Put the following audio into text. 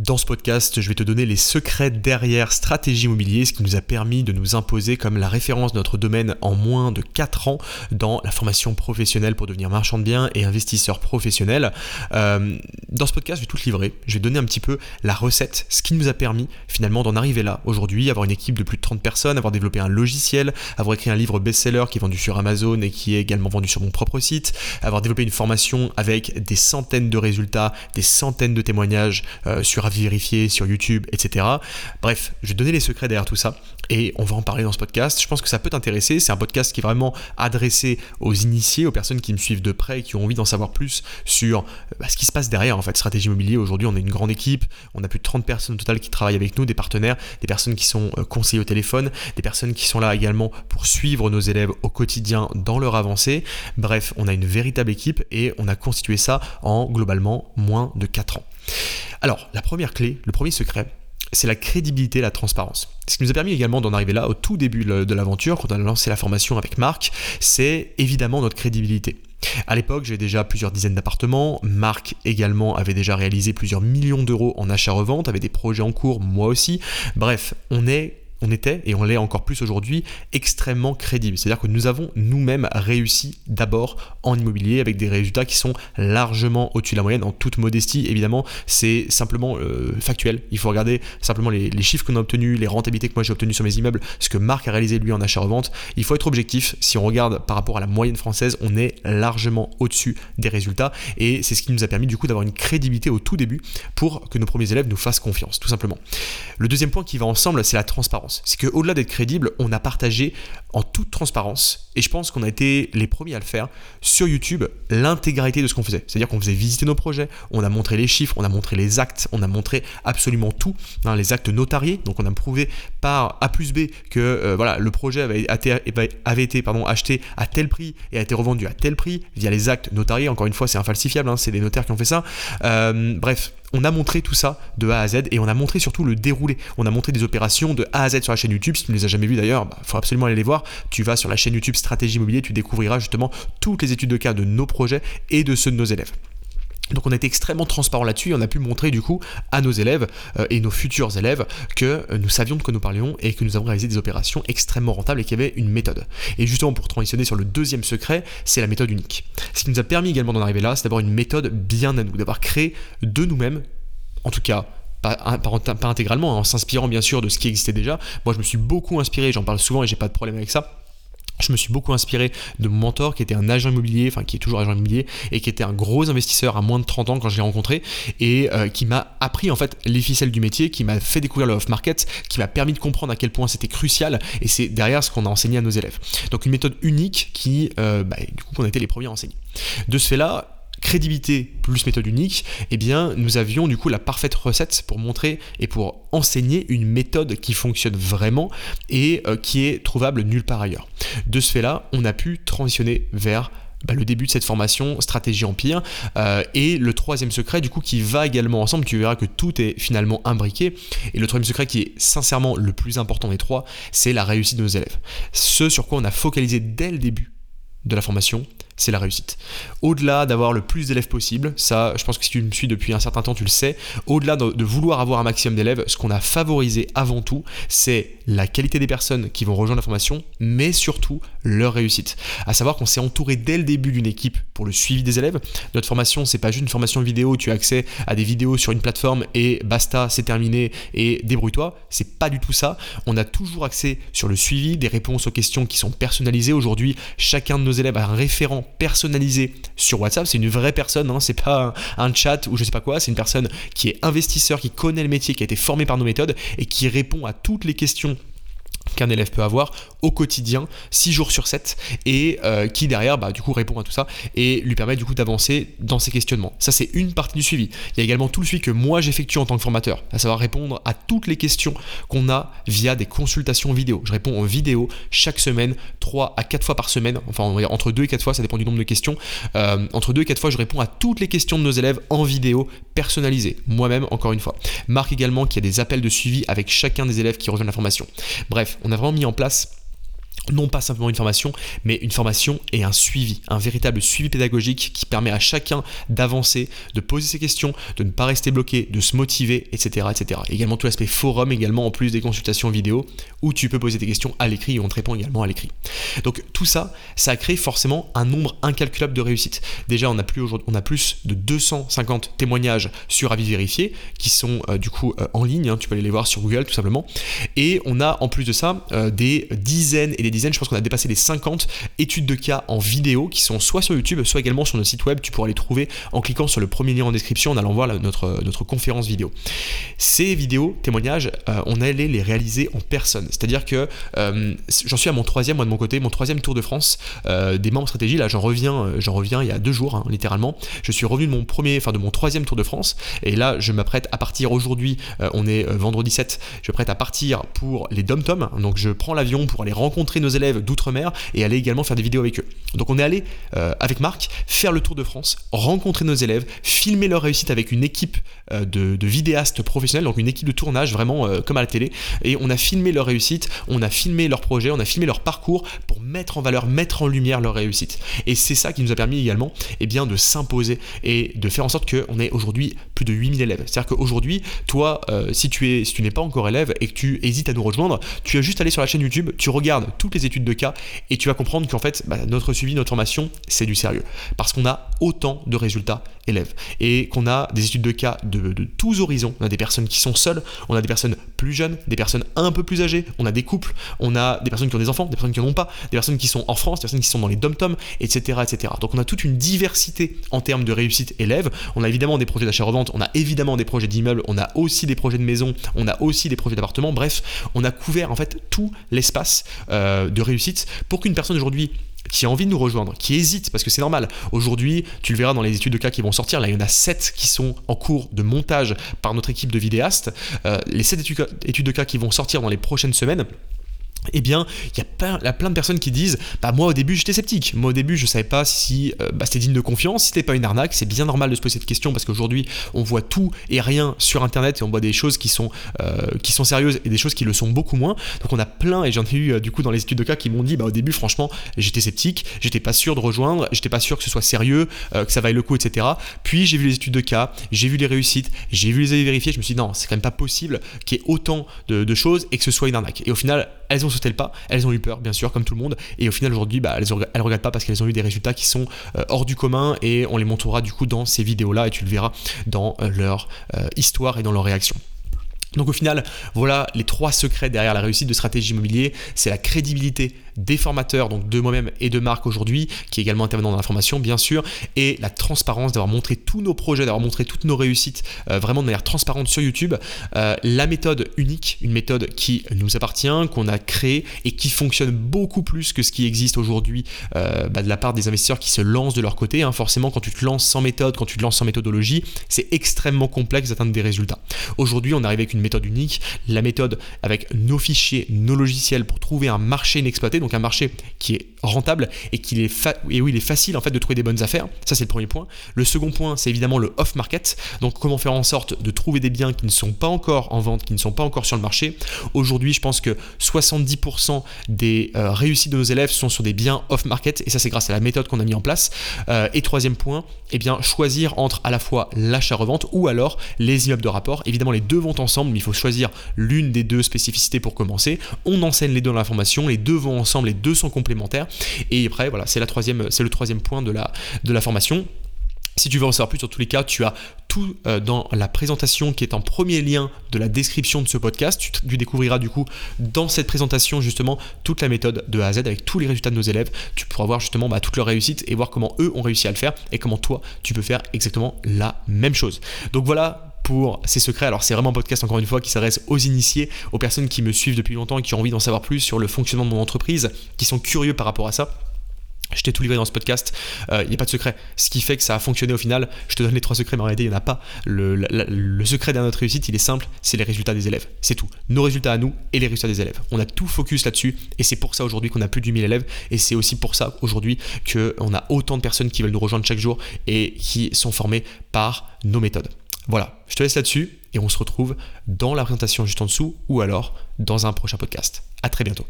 Dans ce podcast, je vais te donner les secrets derrière Stratégie Immobilier, ce qui nous a permis de nous imposer comme la référence de notre domaine en moins de 4 ans dans la formation professionnelle pour devenir marchand de biens et investisseur professionnel. Euh, dans ce podcast, je vais tout te livrer. Je vais donner un petit peu la recette, ce qui nous a permis finalement d'en arriver là aujourd'hui, avoir une équipe de plus de 30 personnes, avoir développé un logiciel, avoir écrit un livre best-seller qui est vendu sur Amazon et qui est également vendu sur mon propre site, avoir développé une formation avec des centaines de résultats, des centaines de témoignages euh, sur vérifier sur YouTube, etc. Bref, je vais donner les secrets derrière tout ça et on va en parler dans ce podcast. Je pense que ça peut t'intéresser. C'est un podcast qui est vraiment adressé aux initiés, aux personnes qui me suivent de près et qui ont envie d'en savoir plus sur bah, ce qui se passe derrière en fait. Stratégie immobilier, aujourd'hui on est une grande équipe, on a plus de 30 personnes au total qui travaillent avec nous, des partenaires, des personnes qui sont euh, conseillers au téléphone, des personnes qui sont là également pour suivre nos élèves au quotidien dans leur avancée. Bref, on a une véritable équipe et on a constitué ça en globalement moins de 4 ans. Alors, la première clé, le premier secret, c'est la crédibilité, la transparence. Ce qui nous a permis également d'en arriver là au tout début de l'aventure, quand on a lancé la formation avec Marc, c'est évidemment notre crédibilité. À l'époque, j'avais déjà plusieurs dizaines d'appartements. Marc également avait déjà réalisé plusieurs millions d'euros en achat-revente, avait des projets en cours, moi aussi. Bref, on est on était, et on l'est encore plus aujourd'hui, extrêmement crédible. C'est-à-dire que nous avons nous-mêmes réussi d'abord en immobilier avec des résultats qui sont largement au-dessus de la moyenne, en toute modestie. Évidemment, c'est simplement euh, factuel. Il faut regarder simplement les, chiffres qu'on a obtenus, les rentabilités que moi j'ai obtenues sur mes immeubles, ce que Marc a réalisé lui en achat-revente. Il faut être objectif. Si on regarde par rapport à la moyenne française, on est largement au-dessus des résultats. Et c'est ce qui nous a permis du coup d'avoir une crédibilité au tout début pour que nos premiers élèves nous fassent confiance, tout simplement. Le deuxième point qui va ensemble, c'est la transparence. C'est qu'au-delà d'être crédible, on a partagé en toute transparence, et je pense qu'on a été les premiers à le faire, sur YouTube, l'intégralité de ce qu'on faisait. C'est-à-dire qu'on faisait visiter nos projets, on a montré les chiffres, on a montré les actes, on a montré absolument tout, hein, les actes notariés, donc on a prouvé par A plus B que euh, voilà, le projet avait été, acheté à tel prix et a été revendu à tel prix via les actes notariés. Encore une fois, c'est infalsifiable, hein, c'est des notaires qui ont fait ça. Euh, bref, on a montré tout ça de A à Z et on a montré surtout le déroulé. On a montré des opérations de A à Z sur la chaîne YouTube. Si tu ne les as jamais vues d'ailleurs, il bah, faut absolument aller les voir. Tu vas sur la chaîne YouTube Stratégie Immobilier, tu découvriras justement toutes les études de cas de nos projets et de ceux de nos élèves. Donc on a été extrêmement transparent là-dessus et on a pu montrer du coup à nos élèves euh, et nos futurs élèves que euh, nous savions de quoi nous parlions et que nous avons réalisé des opérations extrêmement rentables et qu'il y avait une méthode. Et justement pour transitionner sur le deuxième secret, c'est la méthode unique. Ce qui nous a permis également d'en arriver là, c'est d'avoir une méthode bien à nous, d'avoir créé de nous-mêmes, en tout cas pas, pas, intégralement, hein, en s'inspirant bien sûr de ce qui existait déjà. Moi je me suis beaucoup inspiré, j'en parle souvent et j'ai pas de problème avec ça je me suis beaucoup inspiré de mon mentor qui était un agent immobilier, enfin qui est toujours agent immobilier et qui était un gros investisseur à moins de 30 ans quand je l'ai rencontré et euh, qui m'a appris en fait les ficelles du métier, qui m'a fait découvrir le off-market, qui m'a permis de comprendre à quel point c'était crucial et c'est derrière ce qu'on a enseigné à nos élèves. Donc une méthode unique qui, euh, bah, du coup, on a été les premiers à enseigner. De ce fait-là, crédibilité plus méthode unique, eh bien, nous avions du coup la parfaite recette pour montrer et pour enseigner une méthode qui fonctionne vraiment et euh, qui est trouvable nulle part ailleurs. De ce fait-là, on a pu transitionner vers bah, le début de cette formation stratégie empire euh, et le troisième secret du coup qui va également ensemble tu verras que tout est finalement imbriqué et le troisième secret qui est sincèrement le plus important des trois c'est la réussite de nos élèves ce sur quoi on a focalisé dès le début de la formation c'est la réussite. Au-delà d'avoir le plus d'élèves possible, ça, je pense que si tu me suis depuis un certain temps, tu le sais, au-delà de, vouloir avoir un maximum d'élèves, ce qu'on a favorisé avant tout, c'est la qualité des personnes qui vont rejoindre la formation, mais surtout leur réussite. À savoir qu'on s'est entouré dès le début d'une équipe pour le suivi des élèves. Notre formation, c'est pas juste une formation vidéo tu as accès à des vidéos sur une plateforme et basta, c'est terminé et débrouille-toi. C'est pas du tout ça. On a toujours accès sur le suivi, des réponses aux questions qui sont personnalisées. Aujourd'hui, chacun de nos élèves a un référent personnalisé sur WhatsApp. C'est une vraie personne, hein. c'est pas un, chat ou je sais pas quoi. C'est une personne qui est investisseur, qui connaît le métier, qui a été formé par nos méthodes et qui répond à toutes les questions qu'un élève peut avoir au quotidien, 6 jours sur 7, et euh, qui derrière, bah, du coup, répond à tout ça et lui permet du coup d'avancer dans ses questionnements. Ça, c'est une partie du suivi. Il y a également tout le suivi que moi j'effectue en tant que formateur, à savoir répondre à toutes les questions qu'on a via des consultations vidéo. Je réponds en vidéo chaque semaine, 3 à 4 fois par semaine, enfin entre 2 et 4 fois, ça dépend du nombre de questions. Euh, entre 2 et 4 fois, je réponds à toutes les questions de nos élèves en vidéo personnalisée, moi-même, encore une fois. Marc également qui a des appels de suivi avec chacun des élèves qui rejoignent la formation. Bref, on a vraiment mis en place non pas simplement une formation, mais une formation et un suivi, un véritable suivi pédagogique qui permet à chacun d'avancer, de poser ses questions, de ne pas rester bloqué, de se motiver, etc. etc. Également tout l'aspect forum, également en plus des consultations vidéo, où tu peux poser tes questions à l'écrit et on te répond également à l'écrit. Donc tout ça, ça a créé forcément un nombre incalculable de réussites. Déjà, on a plus, on a plus de 250 témoignages sur avis vérifié qui sont euh, du coup euh, en ligne, hein. tu peux aller les voir sur Google tout simplement. Et on a en plus de ça euh, des dizaines et dizaines, je pense qu'on a dépassé les 50 études de cas en vidéo qui sont soit sur YouTube, soit également sur notre site web. Tu pourras les trouver en cliquant sur le premier lien en description en allant voir notre, notre conférence vidéo. Ces vidéos, témoignages, euh, on allait les réaliser en personne. C'est-à-dire que euh, j'en suis à mon troisième, moi de mon côté, mon troisième Tour de France des membres stratégie. Là, j'en reviens, j'en reviens il y a deux jours, hein, littéralement. Je suis revenu de mon premier, enfin de mon troisième Tour de France. Et là, je m'apprête à partir aujourd'hui. on est vendredi 7. Je m'apprête à partir pour les Dom Tom. Donc, je prends l'avion pour aller rencontrer nos élèves d'outre-mer et aller également faire des vidéos avec eux. Donc on est allé euh, avec Marc faire le tour de France, rencontrer nos élèves, filmer leur réussite avec une équipe euh, de, vidéastes professionnels, donc une équipe de tournage vraiment euh, comme à la télé. Et on a filmé leur réussite, on a filmé leur projet, on a filmé leur parcours pour mettre en valeur, mettre en lumière leur réussite. Et c'est ça qui nous a permis également eh bien, de s'imposer et de faire en sorte qu'on ait aujourd'hui plus de 8000 élèves. C'est-à-dire qu'aujourd'hui, toi, si tu es, si n'es pas encore élève et que tu hésites à nous rejoindre, tu as juste aller sur la chaîne YouTube, tu regardes les études de cas et tu vas comprendre qu'en fait, bah, notre suivi, notre formation, c'est du sérieux. Parce qu'on a autant de résultats et qu'on a des études de cas de, tous horizons. On a des personnes qui sont seules, on a des personnes plus jeunes, des personnes un peu plus âgées, on a des couples, on a des personnes qui ont des enfants, des personnes qui n'en ont pas, des personnes qui sont en France, des personnes qui sont dans les dom-toms, etc., etc. Donc on a toute une diversité en termes de réussite élève. On a évidemment des projets d'achat-revente, on a évidemment des projets d'immeubles, on a aussi des projets de maison, on a aussi des projets d'appartement. Bref, on a couvert en fait tout l'espace euh, de réussite pour qu'une personne aujourd'hui qui a envie de nous rejoindre, qui hésite, parce que c'est normal. Aujourd'hui, tu le verras dans les études de cas qui vont sortir, là il y en a 7 qui sont en cours de montage par notre équipe de vidéastes. Euh, les 7 études de cas qui vont sortir dans les prochaines semaines, eh bien, il y, a plein, de personnes qui disent Bah, moi au début j'étais sceptique. Moi au début je savais pas si euh, bah, c'était digne de confiance, si c'était pas une arnaque. C'est bien normal de se poser cette question parce qu'aujourd'hui on voit tout et rien sur internet et on voit des choses qui sont, euh, qui sont sérieuses et des choses qui le sont beaucoup moins. Donc on a plein, et j'en ai eu euh, du coup dans les études de cas qui m'ont dit Bah, au début, franchement, j'étais sceptique, j'étais pas sûr de rejoindre, j'étais pas sûr que ce soit sérieux, que ça vaille le coup, etc. Puis j'ai vu les études de cas, j'ai vu les réussites, j'ai vu les avis vérifiés. Je me suis dit Non, c'est quand même pas possible qu'il y ait autant de, de choses et que ce soit une arnaque. Et au final, elles ont sauté le pas, elles ont eu peur, bien sûr, comme tout le monde. Et au final, aujourd'hui, bah, elles, elles regrettent pas parce qu'elles ont eu des résultats qui sont euh, hors du commun et on les montrera du coup dans ces vidéos-là et tu le verras dans euh, leur euh, histoire et dans leur réaction. Donc au final, voilà les trois secrets derrière la réussite de stratégie immobilier. C'est la crédibilité des formateurs, donc de moi-même et de Marc aujourd'hui, qui est également intervenant dans la formation, bien sûr, et la transparence d'avoir montré tous nos projets, d'avoir montré toutes nos réussites euh, vraiment de manière transparente sur YouTube. Euh, la méthode unique, une méthode qui nous appartient, qu'on a créée et qui fonctionne beaucoup plus que ce qui existe aujourd'hui euh, bah, de la part des investisseurs qui se lancent de leur côté. Hein. Forcément, quand tu te lances sans méthode, quand tu te lances sans méthodologie, c'est extrêmement complexe d'atteindre des résultats. Aujourd'hui, on arrive avec une méthode unique, la méthode avec nos fichiers, nos logiciels pour trouver un marché inexploité, donc un marché qui est rentable et, qui est et où il est facile en fait de trouver des bonnes affaires. Ça c'est le premier point. Le second point, c'est évidemment le off market. Donc comment faire en sorte de trouver des biens qui ne sont pas encore en vente, qui ne sont pas encore sur le marché? Aujourd'hui, je pense que 70% des euh, réussites de nos élèves sont sur des biens off market et ça c'est grâce à la méthode qu'on a mis en place. Euh, et troisième point, eh bien choisir entre à la fois l'achat-revente ou alors les immeubles de rapport. Évidemment, les deux vont ensemble, mais il faut choisir l'une des deux spécificités pour commencer. On enseigne les deux dans la formation, les deux vont ensemble, les deux sont complémentaires. Et après, voilà, c'est, la troisième, c'est le troisième point de la, de la formation. Si tu veux en savoir plus, sur tous les cas, tu as tout euh, dans la présentation qui est en premier lien de la description de ce podcast. Tu, découvriras du coup dans cette présentation justement toute la méthode de A à Z avec tous les résultats de nos élèves. Tu pourras voir justement bah, toute leur réussite et voir comment eux ont réussi à le faire et comment toi tu peux faire exactement la même chose. Donc voilà pour ces secrets. Alors c'est vraiment un podcast encore une fois qui s'adresse aux initiés, aux personnes qui me suivent depuis longtemps et qui ont envie d'en savoir plus sur le fonctionnement de mon entreprise, qui sont curieux par rapport à ça. Je t'ai tout livré dans ce podcast, il euh, n'y a pas de secret. Ce qui fait que ça a fonctionné au final, je te donne les trois secrets, mais en réalité, il n'y en a pas. Le, secret de notre réussite, il est simple, c'est les résultats des élèves. C'est tout. Nos résultats à nous et les résultats des élèves. On a tout focus là-dessus, et c'est pour ça aujourd'hui qu'on a plus de 8000 élèves, et c'est aussi pour ça aujourd'hui qu'on a autant de personnes qui veulent nous rejoindre chaque jour et qui sont formées par nos méthodes. Voilà, je te laisse là-dessus et on se retrouve dans la présentation juste en dessous ou alors dans un prochain podcast. À très bientôt.